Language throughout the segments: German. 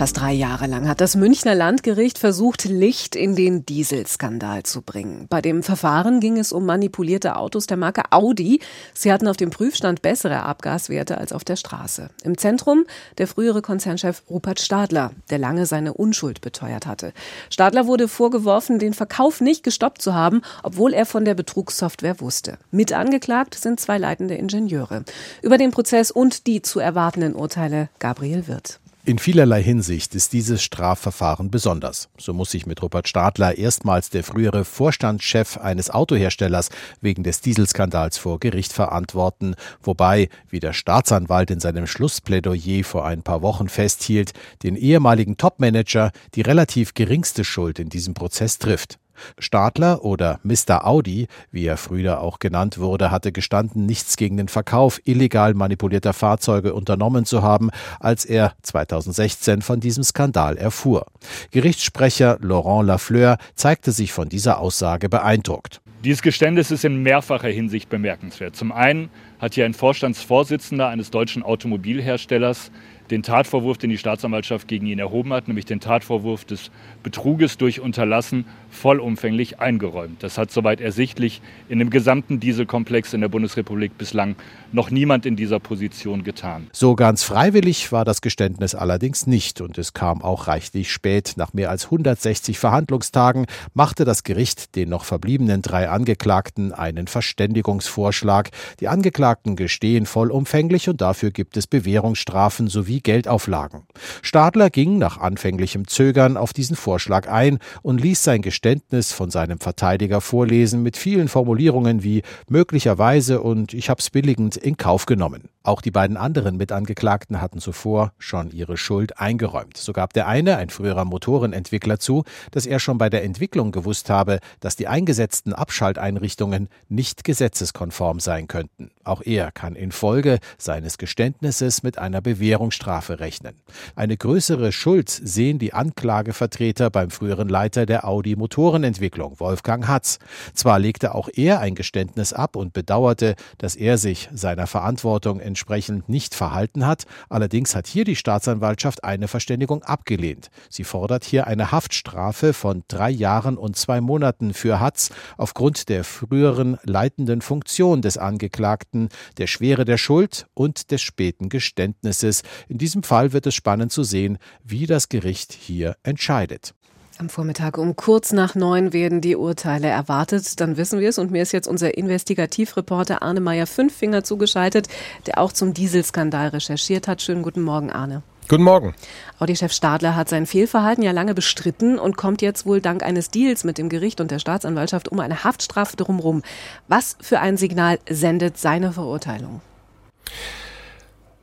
Fast drei Jahre lang hat das Münchner Landgericht versucht, Licht in den Dieselskandal zu bringen. Bei dem Verfahren ging es um manipulierte Autos der Marke Audi. Sie hatten auf dem Prüfstand bessere Abgaswerte als auf der Straße. Im Zentrum der frühere Konzernchef Rupert Stadler, der lange seine Unschuld beteuert hatte. Stadler wurde vorgeworfen, den Verkauf nicht gestoppt zu haben, obwohl er von der Betrugssoftware wusste. Mit angeklagt sind zwei leitende Ingenieure. Über den Prozess und die zu erwartenden Urteile Gabriel Wirth. In vielerlei Hinsicht ist dieses Strafverfahren besonders. So muss sich mit Rupert Stadler erstmals der frühere Vorstandschef eines Autoherstellers wegen des Dieselskandals vor Gericht verantworten, wobei, wie der Staatsanwalt in seinem Schlussplädoyer vor ein paar Wochen festhielt, den ehemaligen Topmanager die relativ geringste Schuld in diesem Prozess trifft. Stadler oder Mr. Audi, wie er früher auch genannt wurde, hatte gestanden, nichts gegen den Verkauf illegal manipulierter Fahrzeuge unternommen zu haben, als er 2016 von diesem Skandal erfuhr. Gerichtssprecher Laurent Lafleur zeigte sich von dieser Aussage beeindruckt. Dieses Geständnis ist in mehrfacher Hinsicht bemerkenswert. Zum einen hat hier ein Vorstandsvorsitzender eines deutschen Automobilherstellers den Tatvorwurf, den die Staatsanwaltschaft gegen ihn erhoben hat, nämlich den Tatvorwurf des Betruges durch Unterlassen, vollumfänglich eingeräumt. Das hat soweit ersichtlich in dem gesamten Dieselkomplex in der Bundesrepublik bislang noch niemand in dieser Position getan. So ganz freiwillig war das Geständnis allerdings nicht und es kam auch reichlich spät. Nach mehr als 160 Verhandlungstagen machte das Gericht den noch verbliebenen drei Angeklagten einen Verständigungsvorschlag. Die Angeklagten gestehen vollumfänglich und dafür gibt es Bewährungsstrafen sowie Geldauflagen. Stadler ging nach anfänglichem Zögern auf diesen Vorschlag ein und ließ sein Geständnis von seinem Verteidiger vorlesen mit vielen Formulierungen wie möglicherweise und ich hab's billigend in Kauf genommen. Auch die beiden anderen Mitangeklagten hatten zuvor schon ihre Schuld eingeräumt. So gab der eine, ein früherer Motorenentwickler, zu, dass er schon bei der Entwicklung gewusst habe, dass die eingesetzten Abschalteinrichtungen nicht gesetzeskonform sein könnten. Auch er kann infolge seines Geständnisses mit einer Bewährungsstrafe rechnen. Eine größere Schuld sehen die Anklagevertreter beim früheren Leiter der Audi Motorenentwicklung, Wolfgang Hatz. Zwar legte auch er ein Geständnis ab und bedauerte, dass er sich seiner Verantwortung entsprechend nicht verhalten hat. Allerdings hat hier die Staatsanwaltschaft eine Verständigung abgelehnt. Sie fordert hier eine Haftstrafe von drei Jahren und zwei Monaten für Hatz aufgrund der früheren leitenden Funktion des Angeklagten, der Schwere der Schuld und des späten Geständnisses. In diesem Fall wird es spannend zu sehen, wie das Gericht hier entscheidet. Am Vormittag um kurz nach neun werden die Urteile erwartet. Dann wissen wir es. Und mir ist jetzt unser Investigativreporter Arne Meyer Fünffinger zugeschaltet, der auch zum Dieselskandal recherchiert hat. Schönen guten Morgen, Arne. Guten Morgen. Audi-Chef Stadler hat sein Fehlverhalten ja lange bestritten und kommt jetzt wohl dank eines Deals mit dem Gericht und der Staatsanwaltschaft um eine Haftstrafe drumherum. Was für ein Signal sendet seine Verurteilung?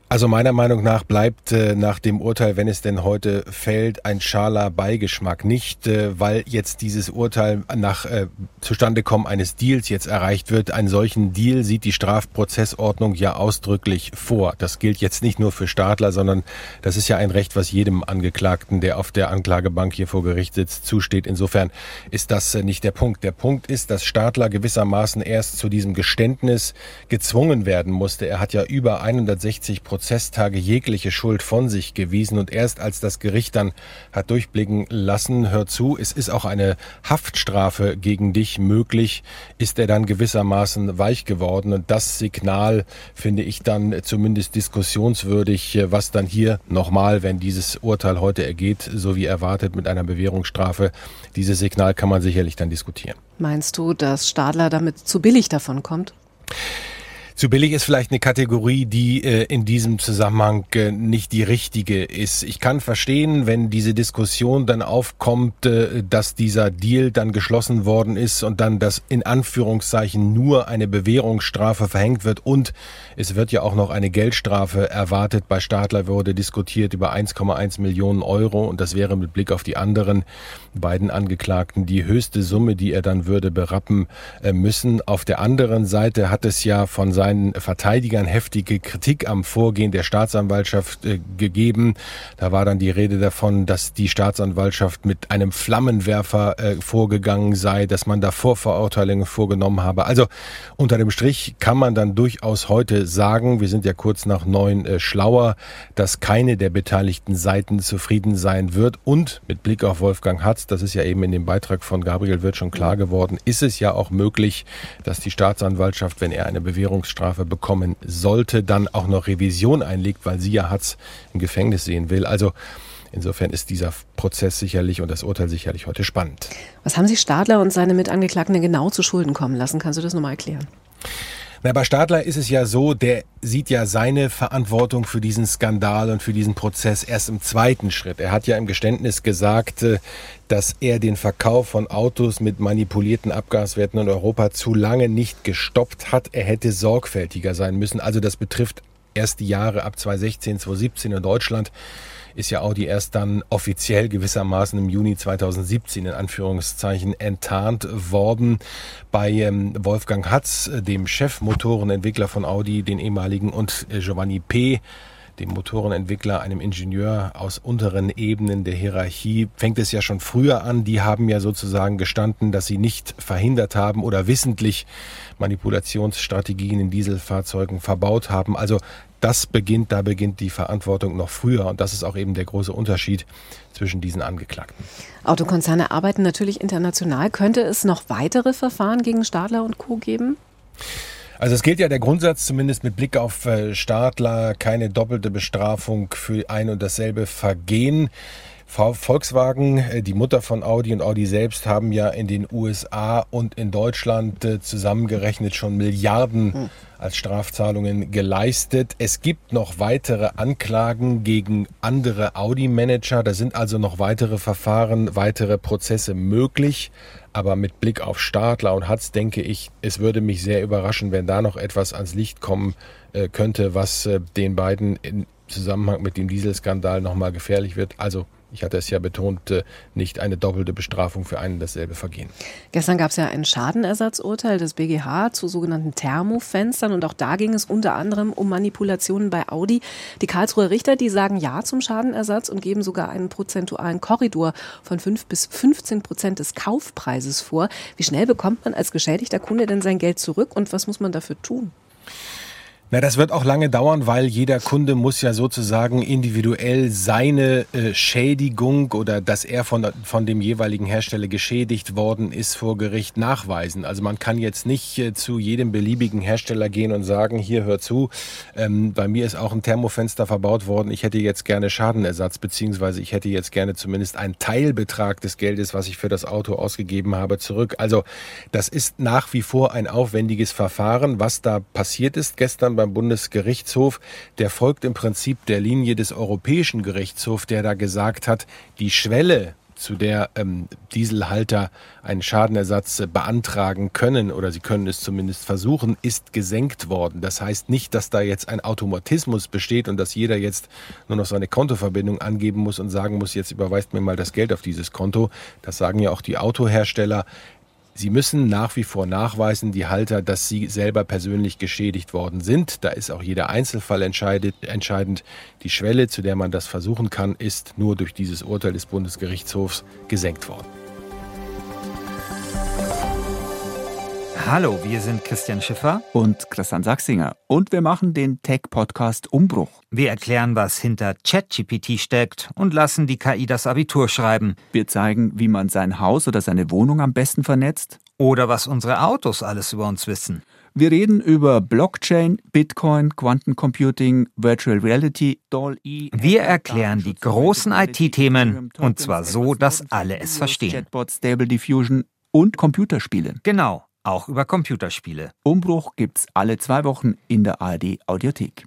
Also meiner Meinung nach bleibt äh, nach dem Urteil, wenn es denn heute fällt, ein schaler Beigeschmack. Nicht, äh, weil jetzt dieses Urteil nach äh, Zustandekommen eines Deals jetzt erreicht wird. Einen solchen Deal sieht die Strafprozessordnung ja ausdrücklich vor. Das gilt jetzt nicht nur für Stadler, sondern das ist ja ein Recht, was jedem Angeklagten, der auf der Anklagebank hier vor Gericht sitzt, zusteht. Insofern ist das äh, nicht der Punkt. Der Punkt ist, dass Stadler gewissermaßen erst zu diesem Geständnis gezwungen werden musste. Er hat ja über 160 Prozent Prozesstage jegliche Schuld von sich gewiesen und erst als das Gericht dann hat durchblicken lassen, hör zu, es ist auch eine Haftstrafe gegen dich möglich, ist er dann gewissermaßen weich geworden und das Signal finde ich dann zumindest diskussionswürdig, was dann hier nochmal, wenn dieses Urteil heute ergeht, so wie erwartet mit einer Bewährungsstrafe, dieses Signal kann man sicherlich dann diskutieren. Meinst du, dass Stadler damit zu billig davon kommt? Zu billig ist vielleicht eine Kategorie, die äh, in diesem Zusammenhang äh, nicht die richtige ist. Ich kann verstehen, wenn diese Diskussion dann aufkommt, äh, dass dieser Deal dann geschlossen worden ist und dann das in Anführungszeichen nur eine Bewährungsstrafe verhängt wird und es wird ja auch noch eine Geldstrafe erwartet. Bei Stadler wurde diskutiert über 1,1 Millionen Euro und das wäre mit Blick auf die anderen beiden Angeklagten die höchste Summe, die er dann würde berappen äh, müssen. Auf der anderen Seite hat es ja von Seiten seinen Verteidigern heftige Kritik am Vorgehen der Staatsanwaltschaft äh, gegeben. Da war dann die Rede davon, dass die Staatsanwaltschaft mit einem Flammenwerfer äh, vorgegangen sei, dass man da Vorverurteilungen vorgenommen habe. Also unter dem Strich kann man dann durchaus heute sagen, wir sind ja kurz nach neun äh, schlauer, dass keine der beteiligten Seiten zufrieden sein wird. Und mit Blick auf Wolfgang Hatz, das ist ja eben in dem Beitrag von Gabriel Wirth schon klar geworden, ist es ja auch möglich, dass die Staatsanwaltschaft, wenn er eine Bewährungsstrafe bekommen sollte, dann auch noch Revision einlegt, weil sie ja Hatz im Gefängnis sehen will. Also Insofern ist dieser Prozess sicherlich und das Urteil sicherlich heute spannend. Was haben Sie Stadler und seine Mitangeklagten genau zu Schulden kommen lassen? Kannst du das nochmal erklären? Na, bei Stadler ist es ja so, der sieht ja seine Verantwortung für diesen Skandal und für diesen Prozess erst im zweiten Schritt. Er hat ja im Geständnis gesagt, äh, dass er den Verkauf von Autos mit manipulierten Abgaswerten in Europa zu lange nicht gestoppt hat. Er hätte sorgfältiger sein müssen. Also das betrifft erst die Jahre ab 2016, 2017 in Deutschland ist ja Audi erst dann offiziell gewissermaßen im Juni 2017 in Anführungszeichen enttarnt worden. Bei ähm, Wolfgang Hatz, äh, dem Chefmotorenentwickler von Audi, den ehemaligen, und äh, Giovanni P., dem Motorenentwickler, einem Ingenieur aus unteren Ebenen der Hierarchie, fängt es ja schon früher an. Die haben ja sozusagen gestanden, dass sie nicht verhindert haben oder wissentlich Manipulationsstrategien in Dieselfahrzeugen verbaut haben. Also das beginnt, da beginnt die Verantwortung noch früher. Und das ist auch eben der große Unterschied zwischen diesen Angeklagten. Autokonzerne arbeiten natürlich international. Könnte es noch weitere Verfahren gegen Stadler und Co. geben? Also es gilt ja der Grundsatz, zumindest mit Blick auf äh, Stadler, keine doppelte Bestrafung für ein und dasselbe Vergehen. Volkswagen, äh, die Mutter von Audi und Audi selbst haben ja in den USA und in Deutschland äh, zusammengerechnet schon Milliarden hm. als Strafzahlungen geleistet. Es gibt noch weitere Anklagen gegen andere Audi-Manager. Da sind also noch weitere Verfahren, weitere Prozesse möglich. Aber mit Blick auf Stadler und Hatz denke ich, es würde mich sehr überraschen, wenn da noch etwas ans Licht kommen äh, könnte, was den beiden in Zusammenhang mit dem Dieselskandal nochmal gefährlich wird. Also ich hatte es ja betont, äh, nicht eine doppelte Bestrafung für ein und dasselbe Vergehen. Gestern gab es ja ein Schadenersatzurteil des BGH zu sogenannten Thermofenstern und auch da ging es unter anderem um Manipulationen bei Audi. Die Karlsruher Richter, die sagen Ja zum Schadenersatz und geben sogar einen prozentualen Korridor von 5 bis 15 Prozent des Kaufpreises vor. Wie schnell bekommt man als geschädigter Kunde denn sein Geld zurück und was muss man dafür tun? Na, das wird auch lange dauern, weil jeder Kunde muss ja sozusagen individuell seine äh, Schädigung oder dass er von, von dem jeweiligen Hersteller geschädigt worden ist vor Gericht nachweisen. Also man kann jetzt nicht äh, zu jedem beliebigen Hersteller gehen und sagen, hier hör zu, ähm, bei mir ist auch ein Thermofenster verbaut worden, ich hätte jetzt gerne Schadenersatz, beziehungsweise ich hätte jetzt gerne zumindest einen Teilbetrag des Geldes, was ich für das Auto ausgegeben habe, zurück. Also das ist nach wie vor ein aufwendiges Verfahren. Was da passiert ist gestern beim Bundesgerichtshof, der folgt im Prinzip der Linie des Europäischen Gerichtshofs, der da gesagt hat, die Schwelle zu der ähm, Dieselhalter einen Schadenersatz äh, beantragen können oder sie können es zumindest versuchen, ist gesenkt worden. Das heißt nicht, dass da jetzt ein Automatismus besteht und dass jeder jetzt nur noch seine Kontoverbindung angeben muss und sagen muss, jetzt überweist mir mal das Geld auf dieses Konto. Das sagen ja auch die Autohersteller. Sie müssen nach wie vor nachweisen, die Halter, dass sie selber persönlich geschädigt worden sind. Da ist auch jeder Einzelfall entscheidend. Die Schwelle, zu der man das versuchen kann, ist nur durch dieses Urteil des Bundesgerichtshofs gesenkt worden. Hallo, wir sind Christian Schiffer und Christian Sachsinger und wir machen den Tech-Podcast Umbruch. Wir erklären, was hinter ChatGPT steckt und lassen die KI das Abitur schreiben. Wir zeigen, wie man sein Haus oder seine Wohnung am besten vernetzt. Oder was unsere Autos alles über uns wissen. Wir reden über Blockchain, Bitcoin, Quantencomputing, Virtual Reality, DALL-E. Wir erklären die großen IT-Themen und zwar so, dass alle es verstehen. Chatbot, Stable Diffusion und Computerspiele. Genau auch über Computerspiele. Umbruch gibt's alle zwei Wochen in der ARD Audiothek.